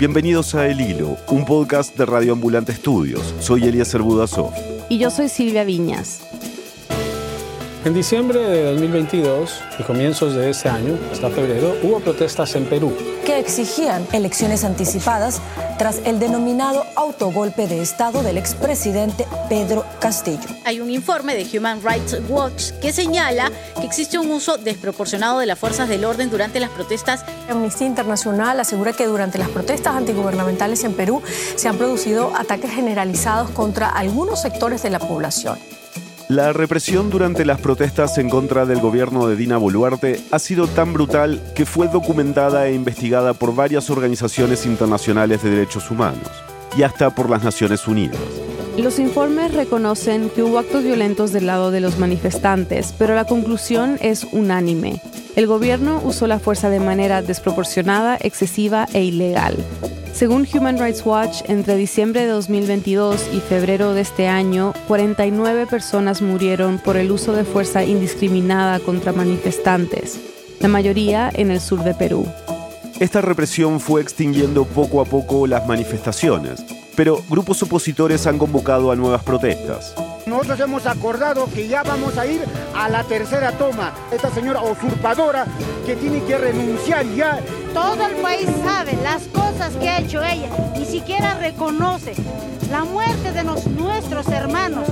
Bienvenidos a El Hilo, un podcast de Radio Ambulante Estudios. Soy Eliezer Budasov. Y yo soy Silvia Viñas. En diciembre de 2022 y comienzos de este año, hasta febrero, hubo protestas en Perú. Que exigían elecciones anticipadas tras el denominado autogolpe de Estado del expresidente Pedro Castillo. Hay un informe de Human Rights Watch que señala que existe un uso desproporcionado de las fuerzas del orden durante las protestas. Amnistía Internacional asegura que durante las protestas antigubernamentales en Perú se han producido ataques generalizados contra algunos sectores de la población. La represión durante las protestas en contra del gobierno de Dina Boluarte ha sido tan brutal que fue documentada e investigada por varias organizaciones internacionales de derechos humanos y hasta por las Naciones Unidas. Los informes reconocen que hubo actos violentos del lado de los manifestantes, pero la conclusión es unánime. El gobierno usó la fuerza de manera desproporcionada, excesiva e ilegal. Según Human Rights Watch, entre diciembre de 2022 y febrero de este año, 49 personas murieron por el uso de fuerza indiscriminada contra manifestantes, la mayoría en el sur de Perú. Esta represión fue extinguiendo poco a poco las manifestaciones, pero grupos opositores han convocado a nuevas protestas. Nosotros hemos acordado que ya vamos a ir a la tercera toma. Esta señora usurpadora que tiene que renunciar ya. Todo el país sabe las cosas que ha hecho ella. Ni siquiera reconoce la muerte de los, nuestros hermanos.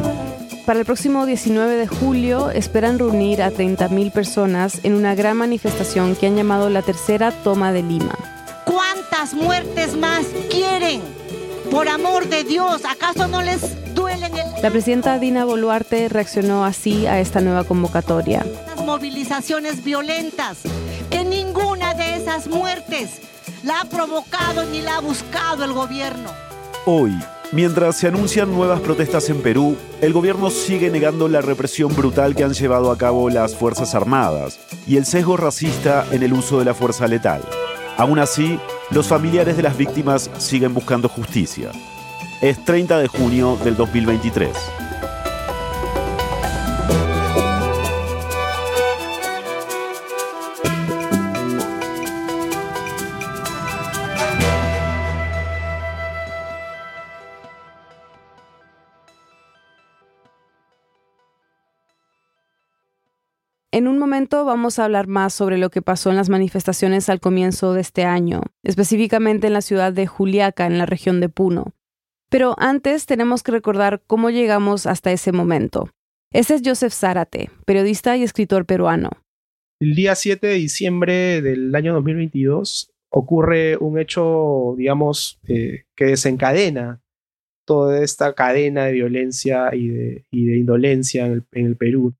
Para el próximo 19 de julio esperan reunir a 30.000 personas en una gran manifestación que han llamado la tercera toma de Lima. ¿Cuántas muertes más quieren? Por amor de Dios, ¿acaso no les la presidenta Dina Boluarte reaccionó así a esta nueva convocatoria. Las movilizaciones violentas, que ninguna de esas muertes la ha provocado ni la ha buscado el gobierno. Hoy, mientras se anuncian nuevas protestas en Perú, el gobierno sigue negando la represión brutal que han llevado a cabo las Fuerzas Armadas y el sesgo racista en el uso de la fuerza letal. Aún así, los familiares de las víctimas siguen buscando justicia. Es 30 de junio del 2023. En un momento vamos a hablar más sobre lo que pasó en las manifestaciones al comienzo de este año, específicamente en la ciudad de Juliaca, en la región de Puno. Pero antes tenemos que recordar cómo llegamos hasta ese momento. Ese es Joseph Zárate, periodista y escritor peruano. El día 7 de diciembre del año 2022 ocurre un hecho, digamos, eh, que desencadena toda esta cadena de violencia y de, indolencia en el, Perú,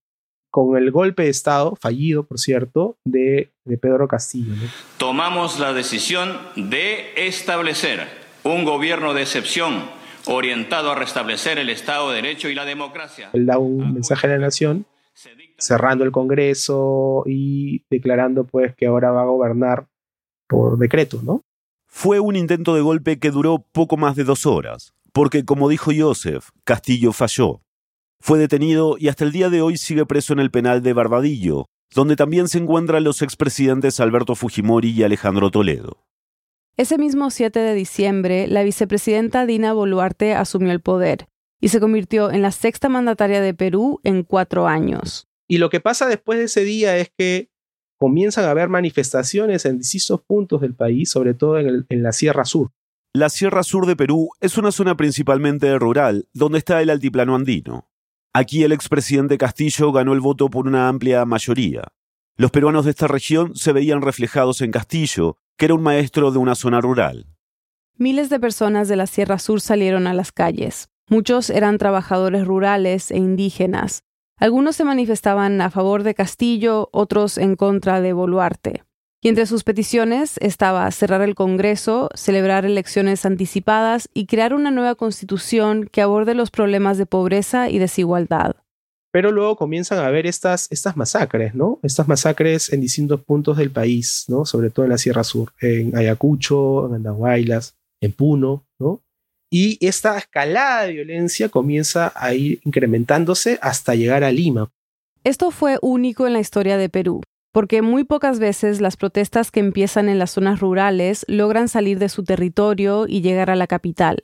con el golpe de Estado, fallido por cierto, de, Pedro Castillo. Tomamos la decisión de establecer un gobierno de excepción orientado a restablecer el Estado de Derecho y la democracia. Él da un mensaje a la nación cerrando el Congreso y declarando pues que ahora va a gobernar por decreto, ¿no? Fue un intento de golpe que duró poco más de dos horas, porque como dijo Joseph, Castillo falló. Fue detenido y hasta el día de hoy sigue preso en el penal de Barbadillo, donde también se encuentran los expresidentes Alberto Fujimori y Alejandro Toledo. Ese mismo 7 de diciembre, la vicepresidenta Dina Boluarte asumió el poder y se convirtió en la sexta mandataria de Perú en cuatro años. Y lo que pasa después de ese día es que comienzan a haber manifestaciones en distintos puntos del país, sobre todo en, en la Sierra Sur. La Sierra Sur de Perú es una zona principalmente rural, donde está el altiplano andino. Aquí el expresidente Castillo ganó el voto por una amplia mayoría. Los peruanos de esta región se veían reflejados en Castillo, que era un maestro de una zona rural. Miles de personas de la Sierra Sur salieron a las calles. Muchos eran trabajadores rurales e indígenas. Algunos se manifestaban a favor de Castillo, otros en contra de Boluarte. Y entre sus peticiones estaba cerrar el Congreso, celebrar elecciones anticipadas y crear una nueva constitución que aborde los problemas de pobreza y desigualdad. Pero luego comienzan a haber estas, estas masacres, ¿no? Estas masacres en distintos puntos del país, ¿no? Sobre todo en la Sierra Sur, en Ayacucho, en Andahuaylas, en Puno, ¿no? Y esta escalada de violencia comienza a ir incrementándose hasta llegar a Lima. Esto fue único en la historia de Perú. porque muy pocas veces las protestas que empiezan en las zonas rurales logran salir de su territorio y llegar a la capital.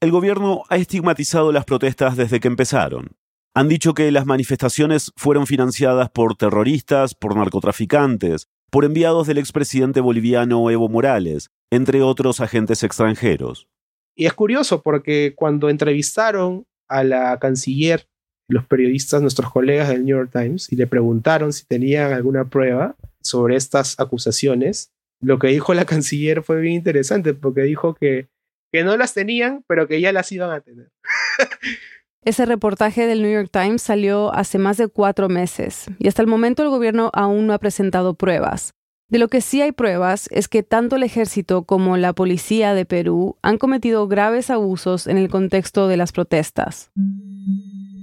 El gobierno ha estigmatizado las protestas desde que empezaron. Han dicho que las manifestaciones fueron financiadas por terroristas, por narcotraficantes, por enviados del expresidente boliviano Evo Morales, entre otros agentes extranjeros. Y es curioso porque cuando entrevistaron a la canciller, los periodistas, nuestros colegas del New York Times, y le preguntaron si tenían alguna prueba sobre estas acusaciones, lo que dijo la canciller fue bien interesante porque dijo que, que no las tenían, pero que ya las iban a tener. Ese reportaje del New York Times salió hace más de cuatro meses y hasta el momento el gobierno aún no ha presentado pruebas. De lo que sí hay pruebas es que tanto el ejército como la policía de Perú han cometido graves abusos en el contexto de las protestas.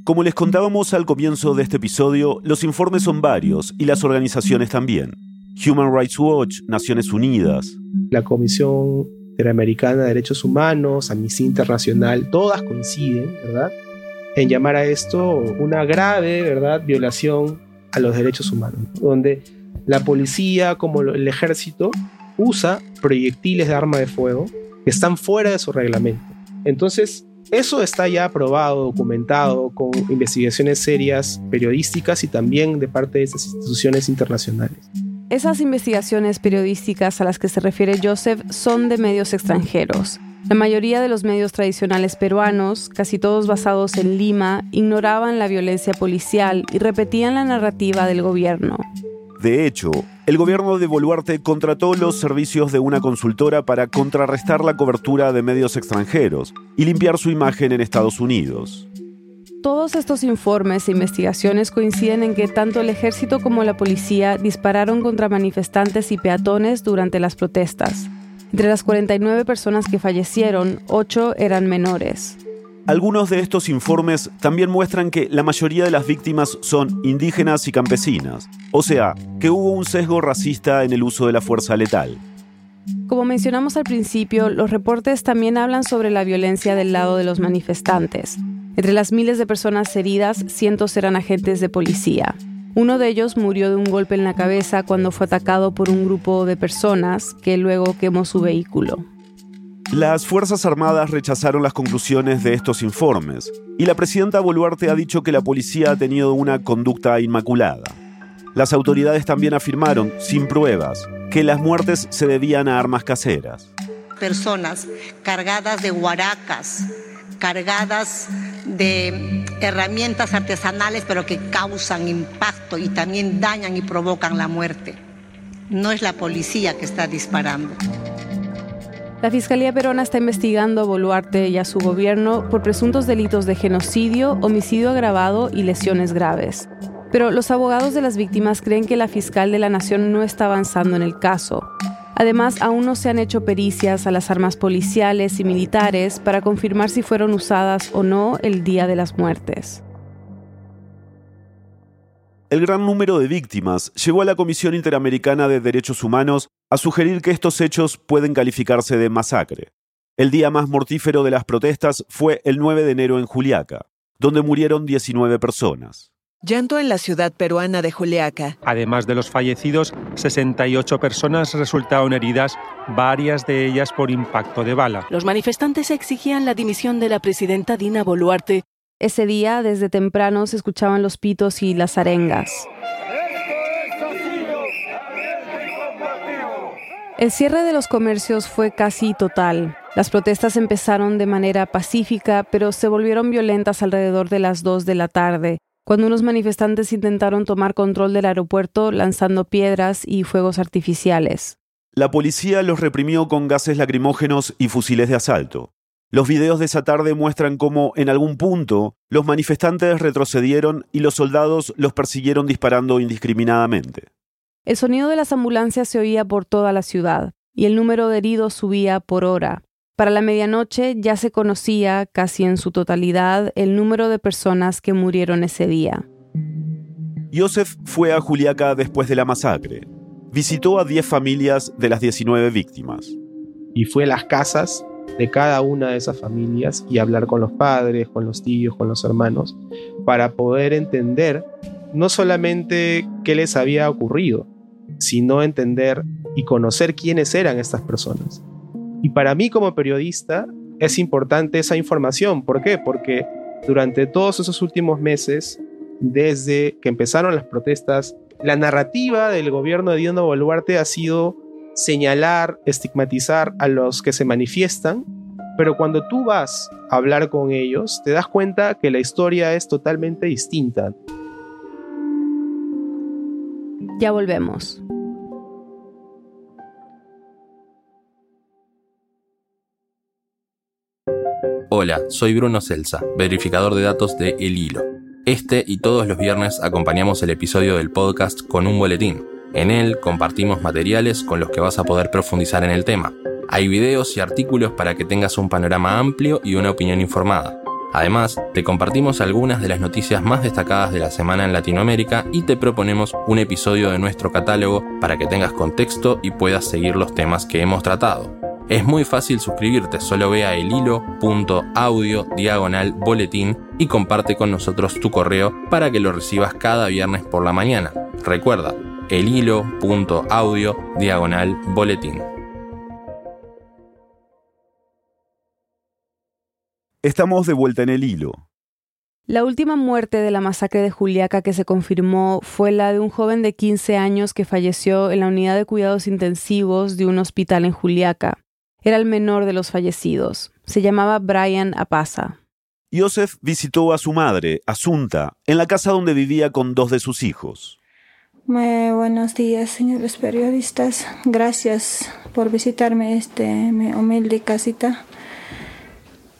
Como les contábamos al comienzo de este episodio, los informes son varios y las organizaciones también. Human Rights Watch, Naciones Unidas. La Comisión Interamericana de Derechos Humanos, Amnistía Internacional, todas coinciden, ¿verdad? En llamar a esto una grave, ¿verdad?, violación a los derechos humanos, donde la policía como el ejército usa proyectiles de arma de fuego que están fuera de su reglamento. Entonces, eso está ya aprobado, documentado con investigaciones serias, periodísticas y también de parte de estas instituciones internacionales. Esas investigaciones periodísticas a las que se refiere Joseph son de medios extranjeros. La mayoría de los medios tradicionales peruanos, casi todos basados en Lima, ignoraban la violencia policial y repetían la narrativa del gobierno. De hecho, el gobierno de Boluarte contrató los servicios de una consultora para contrarrestar la cobertura de medios extranjeros y limpiar su imagen en Estados Unidos. Todos estos informes e investigaciones coinciden en que tanto el ejército como la policía dispararon contra manifestantes y peatones durante las protestas. Entre las 49 personas que fallecieron, 8 eran menores. Algunos de estos informes también muestran que la mayoría de las víctimas son indígenas y campesinas, o sea, que hubo un sesgo racista en el uso de la fuerza letal. Como mencionamos al principio, los reportes también hablan sobre la violencia del lado de los manifestantes. Entre las miles de personas heridas, cientos eran agentes de policía. Uno de ellos murió de un golpe en la cabeza cuando fue atacado por un grupo de personas que luego quemó su vehículo. Las Fuerzas Armadas rechazaron las conclusiones de estos informes y la presidenta Boluarte ha dicho que la policía ha tenido una conducta inmaculada. Las autoridades también afirmaron, sin pruebas, que las muertes se debían a armas caseras. Personas cargadas de huaracas, cargadas de herramientas artesanales, pero que causan impacto y también dañan y provocan la muerte. No es la policía que está disparando. La Fiscalía Peruana está investigando a Boluarte y a su gobierno por presuntos delitos de genocidio, homicidio agravado y lesiones graves. Pero los abogados de las víctimas creen que la fiscal de la Nación no está avanzando en el caso. Además, aún no se han hecho pericias a las armas policiales y militares para confirmar si fueron usadas o no el día de las muertes. El gran número de víctimas llevó a la Comisión Interamericana de Derechos Humanos a sugerir que estos hechos pueden calificarse de masacre. El día más mortífero de las protestas fue el 9 de enero en Juliaca, donde murieron 19 personas. Llanto en la ciudad peruana de Juliaca. Además de los fallecidos, 68 personas resultaron heridas, varias de ellas por impacto de bala. Los manifestantes exigían la dimisión de la presidenta Dina Boluarte. Ese día, desde temprano, se escuchaban los pitos y las arengas. El cierre de los comercios fue casi total. Las protestas empezaron de manera pacífica, pero se volvieron violentas alrededor de las 2 de la tarde cuando unos manifestantes intentaron tomar control del aeropuerto lanzando piedras y fuegos artificiales. La policía los reprimió con gases lacrimógenos y fusiles de asalto. Los videos de esa tarde muestran cómo, en algún punto, los manifestantes retrocedieron y los soldados los persiguieron disparando indiscriminadamente. El sonido de las ambulancias se oía por toda la ciudad, y el número de heridos subía por hora. Para la medianoche ya se conocía casi en su totalidad el número de personas que murieron ese día. Joseph fue a Juliaca después de la masacre. Visitó a 10 familias de las 19 víctimas. Y fue a las casas de cada una de esas familias y hablar con los padres, con los tíos, con los hermanos, para poder entender no solamente qué les había ocurrido, sino entender y conocer quiénes eran estas personas. Y para mí como periodista es importante esa información. ¿Por qué? Porque durante todos esos últimos meses, desde que empezaron las protestas, la narrativa del gobierno de Dino Boluarte ha sido señalar, estigmatizar a los que se manifiestan, pero cuando tú vas a hablar con ellos, te das cuenta que la historia es totalmente distinta. Ya volvemos. Hola, soy Bruno Celsa, verificador de datos de El Hilo. Este y todos los viernes acompañamos el episodio del podcast con un boletín. En él compartimos materiales con los que vas a poder profundizar en el tema. Hay videos y artículos para que tengas un panorama amplio y una opinión informada. Además, te compartimos algunas de las noticias más destacadas de la semana en Latinoamérica y te proponemos un episodio de nuestro catálogo para que tengas contexto y puedas seguir los temas que hemos tratado. Es muy fácil suscribirte, solo ve a elhilo.audio diagonal boletín y comparte con nosotros tu correo para que lo recibas cada viernes por la mañana. Recuerda, elhilo.audio diagonal boletín. Estamos de vuelta en el hilo. La última muerte de la masacre de Juliaca que se confirmó fue la de un joven de 15 años que falleció en la unidad de cuidados intensivos de un hospital en Juliaca. Era el menor de los fallecidos. Se llamaba Brian Apasa. Joseph visitó a su madre, Asunta, en la casa donde vivía con dos de sus hijos. Muy buenos días, señores periodistas. Gracias por visitarme este mi humilde casita.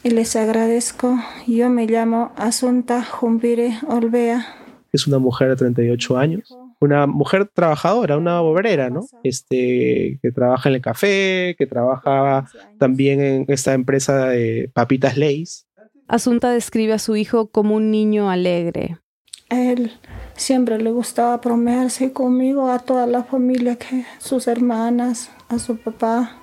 Y les agradezco. Yo me llamo Asunta Jumbire Olvea. Es una mujer de 38 años una mujer trabajadora, una obrera, ¿no? Este, que trabaja en el café, que trabaja también en esta empresa de papitas Lays. Asunta describe a su hijo como un niño alegre. A él siempre le gustaba bromearse conmigo, a toda la familia, que sus hermanas, a su papá.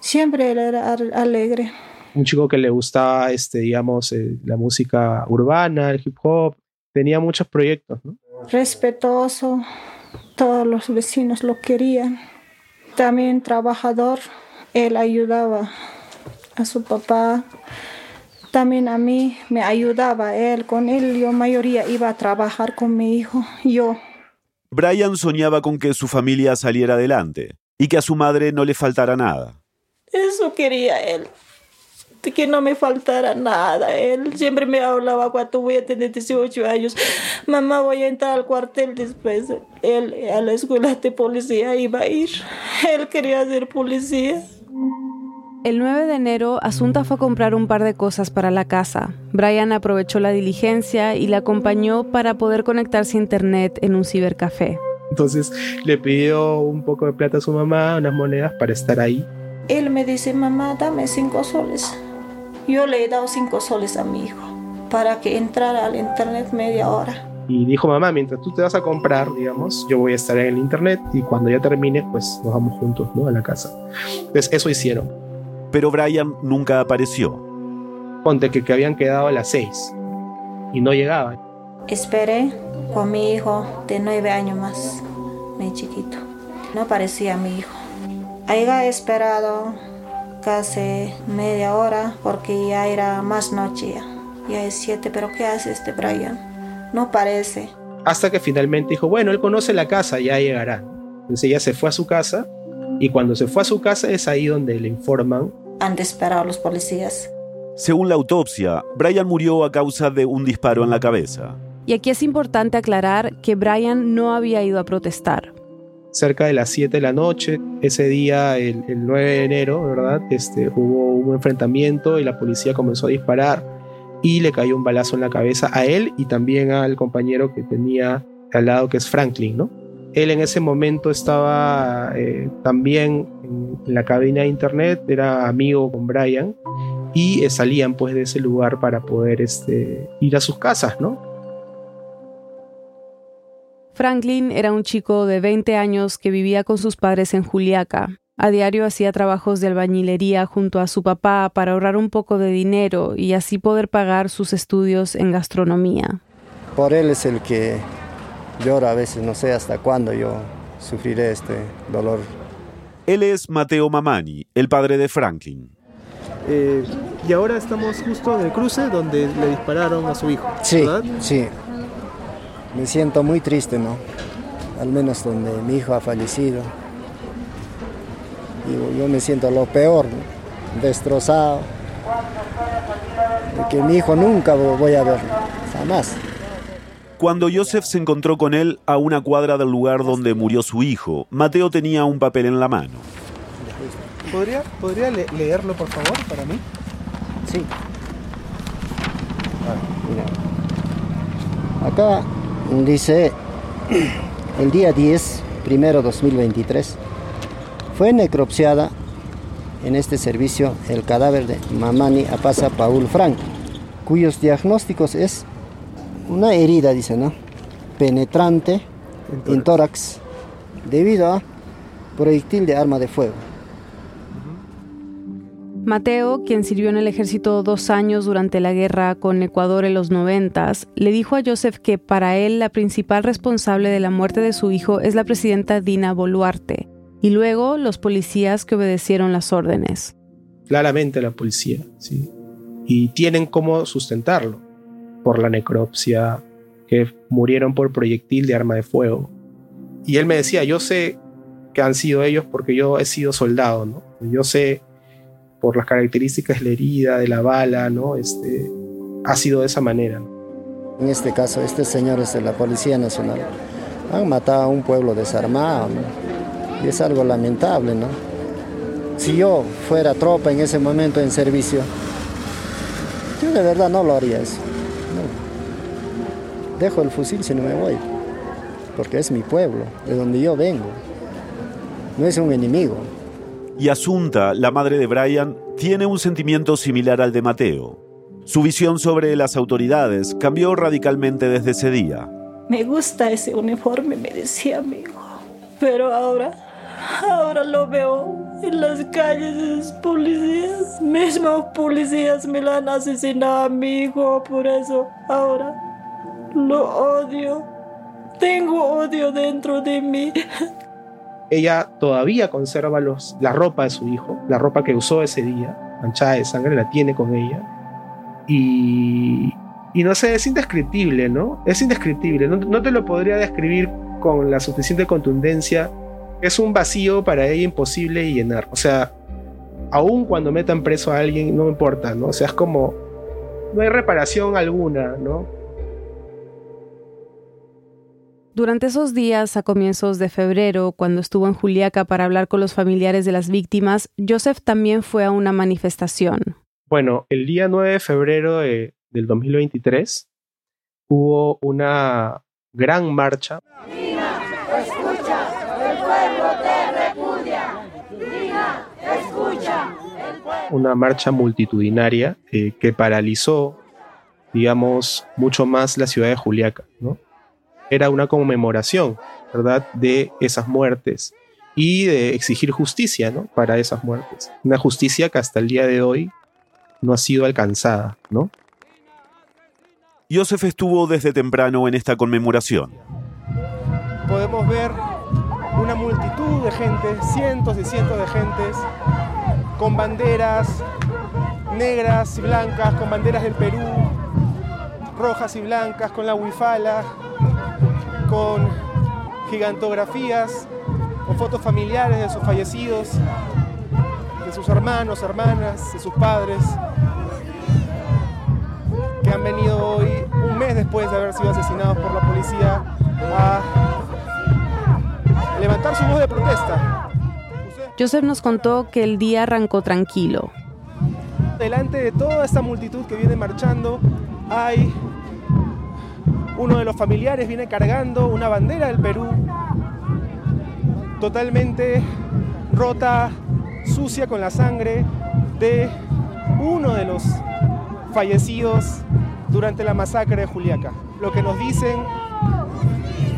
Siempre él era alegre. Un chico que le gustaba, este, digamos, eh, la música urbana, el hip hop. Tenía muchos proyectos, ¿no? Respetuoso, todos los vecinos lo querían. También trabajador, él ayudaba a su papá, también a mí me ayudaba él, con él yo mayoría iba a trabajar con mi hijo, yo. Brian soñaba con que su familia saliera adelante y que a su madre no le faltara nada. Eso quería él que no me faltara nada. Él siempre me hablaba cuando voy a tener 18 años. Mamá, voy a entrar al cuartel después. Él a la escuela de policía iba a ir. Él quería ser policía. El 9 de enero, Asunta fue a comprar un par de cosas para la casa. Brian aprovechó la diligencia y la acompañó para poder conectarse a internet en un cibercafé. Entonces le pidió un poco de plata a su mamá, unas monedas para estar ahí. Él me dice, mamá, dame cinco soles. Yo le he dado cinco soles a mi hijo para que entrara al internet media hora. Y dijo, mamá, mientras tú te vas a comprar, digamos, yo voy a estar en el internet y cuando ya termine, pues nos vamos juntos, ¿no? A la casa. Entonces, eso hicieron. Pero Brian nunca apareció. Ponte que, que habían quedado a las seis y no llegaba. Esperé con mi hijo de nueve años más, mi chiquito. No aparecía mi hijo. Haya esperado casi media hora porque ya era más noche ya. Ya es siete, pero ¿qué hace este Brian? No parece. Hasta que finalmente dijo, bueno, él conoce la casa, ya llegará. Entonces ella se fue a su casa y cuando se fue a su casa es ahí donde le informan. Han a los policías. Según la autopsia, Brian murió a causa de un disparo en la cabeza. Y aquí es importante aclarar que Brian no había ido a protestar cerca de las 7 de la noche. Ese día, el, 9 de enero, ¿verdad? Este, hubo un enfrentamiento y la policía comenzó a disparar y le cayó un balazo en la cabeza a él y también al compañero que tenía al lado, que es Franklin, ¿no? Él en ese momento estaba eh, también en la cabina de internet, era amigo con Brian y eh, salían pues de ese lugar para poder este, ir a sus casas, ¿no? Franklin era un chico de 20 años que vivía con sus padres en Juliaca. A diario hacía trabajos de albañilería junto a su papá para ahorrar un poco de dinero y así poder pagar sus estudios en gastronomía. Por él es el que lloro a veces, no sé hasta cuándo yo sufriré este dolor. Él es Mateo Mamani, el padre de Franklin. Eh, y ahora estamos justo en el cruce donde le dispararon a su hijo. Sí, sí. Me siento muy triste, ¿no? Al menos donde mi hijo ha fallecido. Y yo me siento lo peor, destrozado. De que mi hijo nunca voy a ver, jamás. Cuando Joseph se encontró con él a una cuadra del lugar donde murió su hijo, Mateo tenía un papel en la mano. ¿Podría, ¿podría leerlo, por favor, para mí? Sí. Acá dice, el día 10, primero 2023, fue necropsiada en este servicio el cadáver de Mamani Apasa Paul Frank, cuyos diagnósticos es una herida, dice, ¿no? Penetrante en tórax, debido a proyectil de arma de fuego. Mateo, quien sirvió en el ejército dos años durante la guerra con Ecuador en los noventas, le dijo a Joseph que para él la principal responsable de la muerte de su hijo es la presidenta Dina Boluarte, y luego los policías que obedecieron las órdenes. Claramente la policía, sí. Y tienen cómo sustentarlo, por la necropsia, que murieron por proyectil de arma de fuego. Y él me decía, yo sé que han sido ellos porque yo he sido soldado, ¿no? Yo sé por las características de la herida, de la bala, ¿no? Este, ha sido de esa manera. En este caso, este señor es de la Policía Nacional. Han matado a un pueblo desarmado, Y es algo lamentable, ¿no? Si yo fuera tropa en ese momento en servicio, yo de verdad no lo haría eso. Dejo el fusil si no me voy, porque es mi pueblo, de donde yo vengo. No es un enemigo. Y Asunta, la madre de Brian, tiene un sentimiento similar al de Mateo. Su visión sobre las autoridades cambió radicalmente desde ese día. Me gusta ese uniforme, me decía mi hijo. Pero ahora, ahora lo veo en las calles de los policías. Mismos policías me lo han asesinado a mi hijo, por eso ahora lo odio. Tengo odio dentro de mí. Ella todavía conserva los, la ropa de su hijo, la ropa que usó ese día, manchada de sangre, la tiene con ella. Y, no sé, es indescriptible, ¿no? Es indescriptible, no, te lo podría describir con la suficiente contundencia. Es un vacío para ella imposible de llenar. O sea, aún cuando metan preso a alguien, no importa, ¿no? O sea, es como, no hay reparación alguna, ¿no? Durante esos días, a comienzos de febrero, cuando estuvo en Juliaca para hablar con los familiares de las víctimas, Joseph también fue a una manifestación. Bueno, el día 9 de febrero del 2023 hubo una gran marcha. escucha, el pueblo te repudia. escucha, Una marcha multitudinaria eh, que paralizó, digamos, mucho más la ciudad de Juliaca, ¿no? Era una conmemoración, ¿verdad?, de esas muertes y de exigir justicia, ¿no?, para esas muertes. Una justicia que hasta el día de hoy no ha sido alcanzada, ¿no? Joseph estuvo desde temprano en esta conmemoración. Podemos ver una multitud de gente, cientos y cientos de gentes, con banderas negras y blancas, con banderas del Perú, rojas y blancas, con la huifala, con gigantografías, con fotos familiares de sus fallecidos, de sus hermanos, hermanas, de sus padres, que han venido hoy, un mes después de haber sido asesinados por la policía, a levantar su voz de protesta. Joseph nos contó que el día arrancó tranquilo. Delante de toda esta multitud que viene marchando hay uno de los familiares viene cargando una bandera del Perú, totalmente rota, sucia con la sangre de uno de los fallecidos durante la masacre de Juliaca. Lo que nos dicen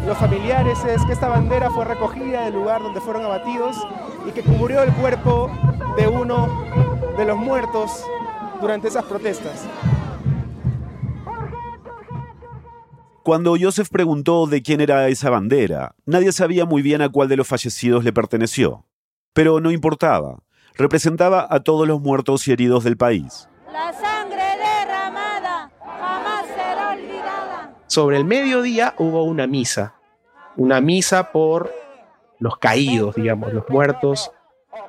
los familiares es que esta bandera fue recogida del lugar donde fueron abatidos y que cubrió el cuerpo de uno de los muertos durante esas protestas. Cuando Joseph preguntó de quién era esa bandera, nadie sabía muy bien a cuál de los fallecidos le perteneció. Pero no importaba, representaba a todos los muertos y heridos del país. La sangre derramada jamás será olvidada. Sobre el mediodía hubo una misa, una misa por los caídos, digamos, los muertos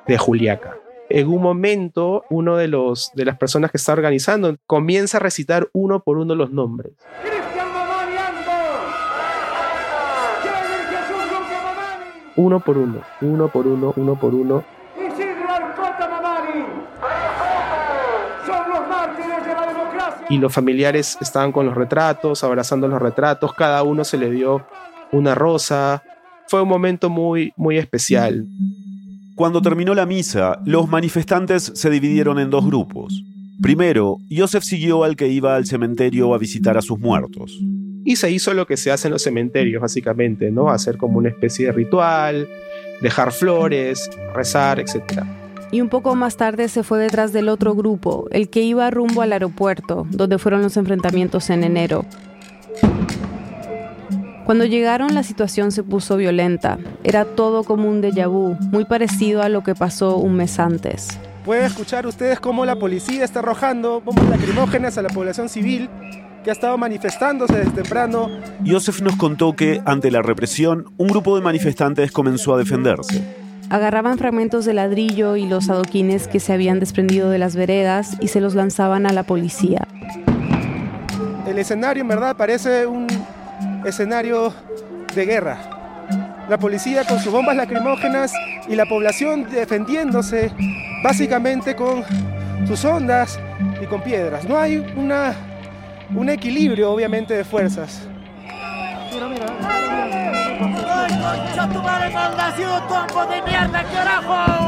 de Juliaca. En un momento, uno de, los, de las personas que está organizando comienza a recitar uno por uno los nombres. Uno por uno, uno por uno, uno por uno. Y los familiares estaban con los retratos, abrazando los retratos, cada uno se le dio una rosa. Fue un momento muy, muy especial. Cuando terminó la misa, los manifestantes se dividieron en dos grupos. Primero, Joseph siguió al que iba al cementerio a visitar a sus muertos. Y se hizo lo que se hace en los cementerios, básicamente, ¿no? Hacer como una especie de ritual, dejar flores, rezar, etc. Y un poco más tarde se fue detrás del otro grupo, el que iba rumbo al aeropuerto, donde fueron los enfrentamientos en enero. Cuando llegaron la situación se puso violenta. Era todo como un déjà vu, muy parecido a lo que pasó un mes antes. Pueden escuchar ustedes cómo la policía está arrojando bombas lacrimógenas a la población civil que ha estado manifestándose desde temprano. Joseph nos contó que, ante la represión, un grupo de manifestantes comenzó a defenderse. Agarraban fragmentos de ladrillo y los adoquines que se habían desprendido de las veredas y se los lanzaban a la policía. El escenario en verdad parece un escenario de guerra. La policía con sus bombas lacrimógenas y la población defendiéndose básicamente con sus ondas y con piedras. No hay una, un equilibrio obviamente de fuerzas. Mira, mira. de mierda, carajo!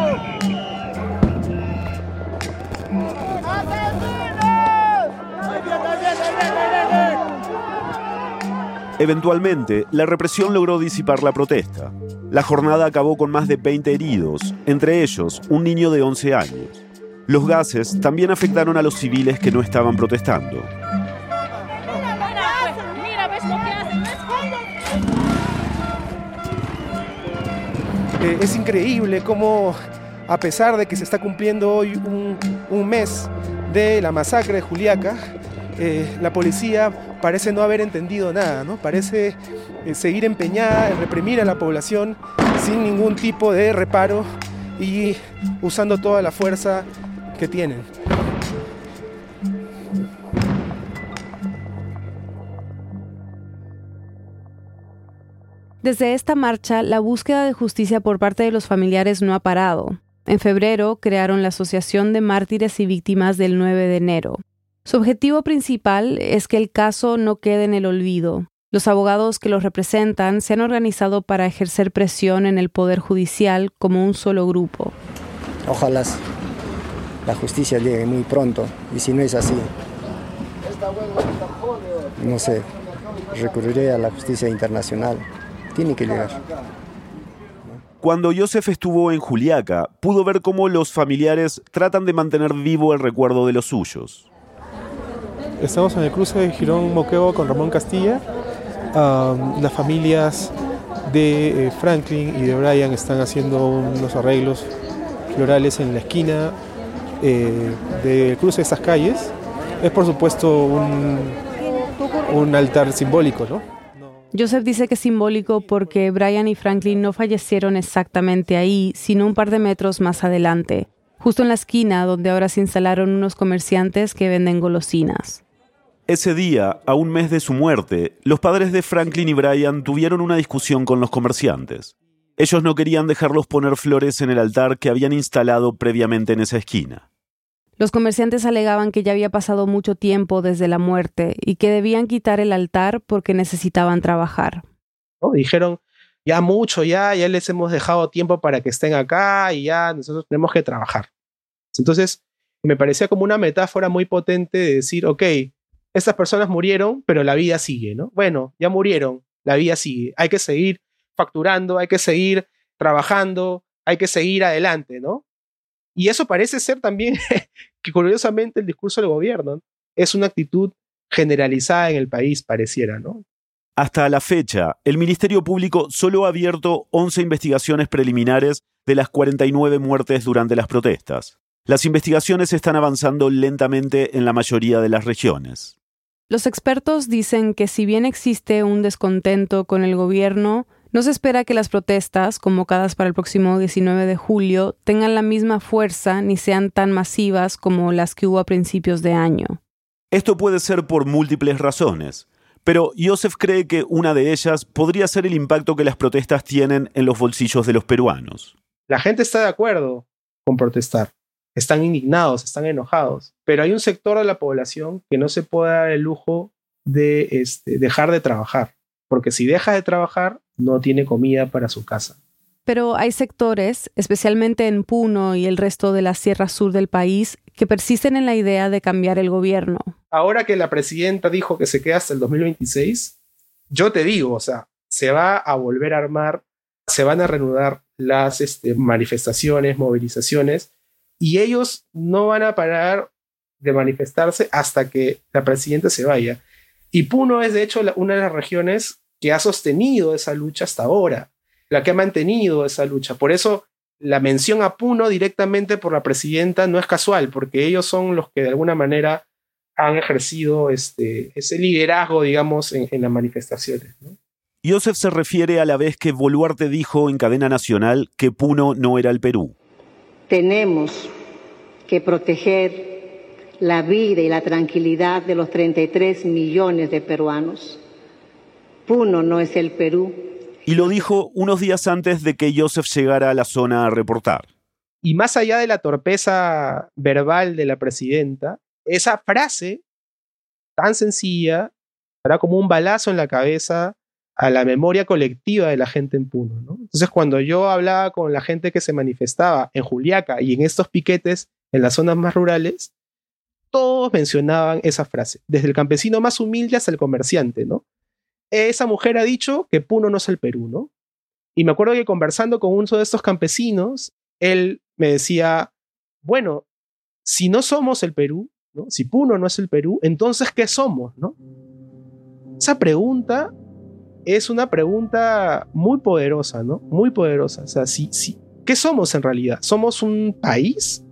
Eventualmente, la represión logró disipar la protesta. La jornada acabó con más de 20 heridos, entre ellos un niño de 11 años. Los gases también afectaron a los civiles que no estaban protestando. Es increíble cómo, a pesar de que se está cumpliendo hoy un, un mes de la masacre de Juliaca, eh, la policía parece no haber entendido nada, ¿no? Parece eh, seguir empeñada en reprimir a la población sin ningún tipo de reparo y usando toda la fuerza que tienen. Desde esta marcha, la búsqueda de justicia por parte de los familiares no ha parado. En febrero crearon la Asociación de Mártires y Víctimas del 9 de enero, su objetivo principal es que el caso no quede en el olvido. Los abogados que los representan se han organizado para ejercer presión en el Poder Judicial como un solo grupo. Ojalá la justicia llegue muy pronto y si no es así, no sé, recurriré a la justicia internacional. Tiene que llegar. Cuando Joseph estuvo en Juliaca, pudo ver cómo los familiares tratan de mantener vivo el recuerdo de los suyos. Estamos en el cruce de Girón Moqueo con Ramón Castilla. las familias de eh, Franklin y de Brian están haciendo unos arreglos florales en la esquina eh, del cruce de estas calles. Es por supuesto un, un altar simbólico, ¿no? Joseph dice que es simbólico porque Brian y Franklin no fallecieron exactamente ahí, sino un par de metros más adelante, justo en la esquina donde ahora se instalaron unos comerciantes que venden golosinas. Ese día, a un mes de su muerte, los padres de Franklin y Brian tuvieron una discusión con los comerciantes. Ellos no querían dejarlos poner flores en el altar que habían instalado previamente en esa esquina. Los comerciantes alegaban que ya había pasado mucho tiempo desde la muerte y que debían quitar el altar porque necesitaban trabajar. Dijeron, ya mucho, ya, ya les hemos dejado tiempo para que estén acá y ya nosotros tenemos que trabajar. Entonces, me parecía como una metáfora muy potente de decir, ok, estas personas murieron, pero la vida sigue, ¿no? Bueno, ya murieron, la vida sigue. Hay que seguir facturando, hay que seguir trabajando, hay que seguir adelante, ¿no? Y eso parece ser también, que curiosamente el discurso del gobierno es una actitud generalizada en el país, pareciera, ¿no? Hasta la fecha, el Ministerio Público solo ha abierto 11 investigaciones preliminares de las 49 muertes durante las protestas. Las investigaciones están avanzando lentamente en la mayoría de las regiones. Los expertos dicen que si bien existe un descontento con el gobierno, no se espera que las protestas, convocadas para el próximo 19 de julio, tengan la misma fuerza ni sean tan masivas como las que hubo a principios de año. Esto puede ser por múltiples razones. Pero Joseph cree que una de ellas podría ser el impacto que las protestas tienen en los bolsillos de los peruanos. La gente está de acuerdo con protestar. Están indignados, están enojados. Pero hay un sector de la población que no se puede dar el lujo de este, dejar de trabajar. Porque si deja de trabajar, no tiene comida para su casa. Pero hay sectores, especialmente en Puno y el resto de la Sierra Sur del país, que persisten en la idea de cambiar el gobierno. Ahora que la presidenta dijo que se queda hasta el 2026, yo te digo, o sea, se va a volver a armar, se van a reanudar las este, manifestaciones, movilizaciones, y ellos no van a parar de manifestarse hasta que la presidenta se vaya. Y Puno es de hecho una de las regiones que ha sostenido esa lucha hasta ahora, la que ha mantenido esa lucha. Por eso la mención a Puno directamente por la presidenta no es casual, porque ellos son los que de alguna manera han ejercido este, ese liderazgo, digamos, en, las manifestaciones. ¿no? Joseph se refiere a la vez que Boluarte dijo en cadena nacional que Puno no era el Perú. Tenemos que proteger la vida y la tranquilidad de los 33 millones de peruanos. Puno no es el Perú, y lo dijo unos días antes de que Joseph llegara a la zona a reportar. Y más allá de la torpeza verbal de la presidenta, esa frase tan sencilla era como un balazo en la cabeza a la memoria colectiva de la gente en Puno. Entonces, cuando yo hablaba con la gente que se manifestaba en Juliaca y en estos piquetes en las zonas más rurales, todos mencionaban esa frase, desde el campesino más humilde hasta el comerciante, ¿no? esa mujer ha dicho que Puno no es el Perú, ¿no? Y me acuerdo que conversando con uno de estos campesinos, él me decía, bueno, si no somos el Perú, si Puno no es el Perú, entonces ¿qué somos? ¿no? Esa pregunta es una pregunta muy poderosa, ¿no? Muy poderosa. O ¿qué somos en realidad? ¿Somos un país?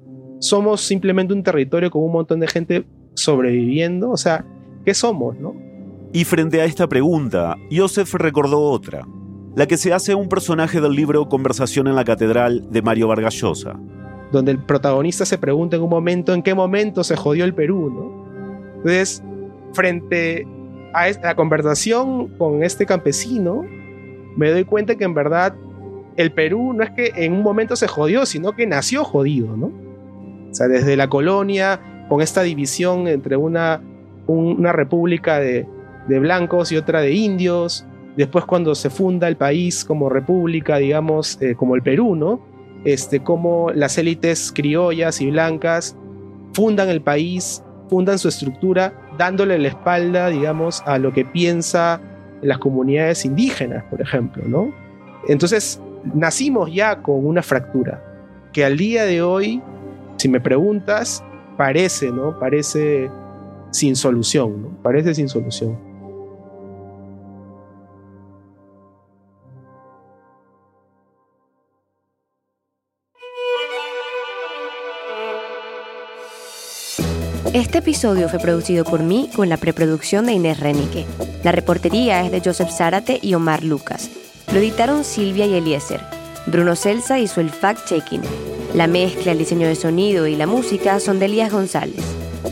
¿Somos simplemente un territorio con un montón de gente sobreviviendo? O sea, ¿qué somos, no? Y frente a esta pregunta, Joseph recordó otra, la que se hace un personaje del libro Conversación en la Catedral de Mario Vargas Llosa. Donde el protagonista se pregunta en un momento en qué momento se jodió el Perú, ¿no? Entonces, frente a la conversación con este campesino, me doy cuenta que en verdad el Perú no es que en un momento se jodió, sino que nació jodido, ¿no? O sea, desde la colonia, con esta división entre una, una república de, de blancos y otra de indios. Después cuando se funda el país como república, digamos, eh, como el Perú, ¿no? Este, como las élites criollas y blancas fundan el país, fundan su estructura, dándole la espalda, digamos, a lo que piensa las comunidades indígenas, por ejemplo, ¿no? Entonces, nacimos ya con una fractura, que al día de hoy, si me preguntas, parece, ¿no? Parece sin solución, ¿no? Parece sin solución. Este episodio fue producido por mí con la preproducción de Inés Renique. La reportería es de Joseph Zárate y Omar Lucas. Lo editaron Silvia y Eliezer. Bruno Celsa hizo el fact-checking. La mezcla, el diseño de sonido y la música son de Elías González.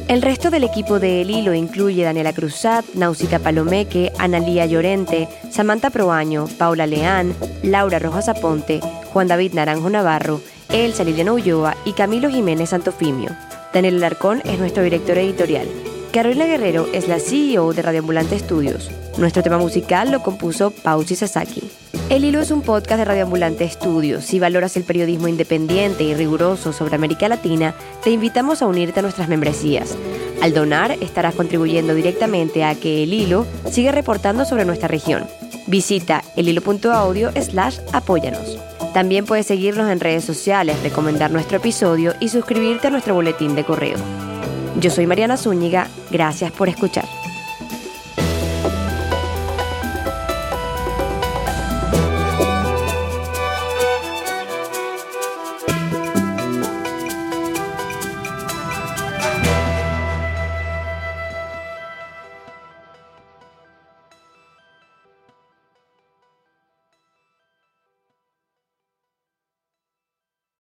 El resto del equipo de El Hilo incluye Daniela Cruzat, Nausita Palomeque, Analía Llorente, Samantha Proaño, Paula Leán, Laura Rojas Aponte, Juan David Naranjo Navarro, Elsa Liliana Ulloa y Camilo Jiménez Santofimio. Daniel Larcón es nuestro director editorial. Carolina Guerrero es la CEO de Radioambulante Estudios. Nuestro tema musical lo compuso Pausi Sasaki. El Hilo es un podcast de Radioambulante Estudios. Si valoras el periodismo independiente y riguroso sobre América Latina, te invitamos a unirte a nuestras membresías. Al donar, estarás contribuyendo directamente a que El Hilo siga reportando sobre nuestra región. Visita elhilo.audio slash apóyanos. También puedes seguirnos en redes sociales, recomendar nuestro episodio y suscribirte a nuestro boletín de correo. Yo soy Mariana Zúñiga, gracias por escuchar.